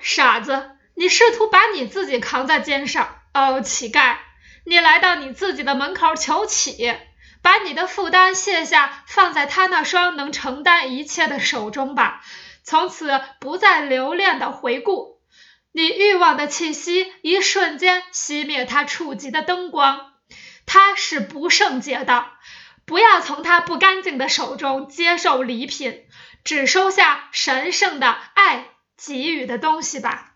傻子，你试图把你自己扛在肩上。哦，乞丐，你来到你自己的门口求乞，把你的负担卸下，放在他那双能承担一切的手中吧。从此不再留恋的回顾，你欲望的气息一瞬间熄灭他触及的灯光。他是不圣洁的，不要从他不干净的手中接受礼品，只收下神圣的爱给予的东西吧。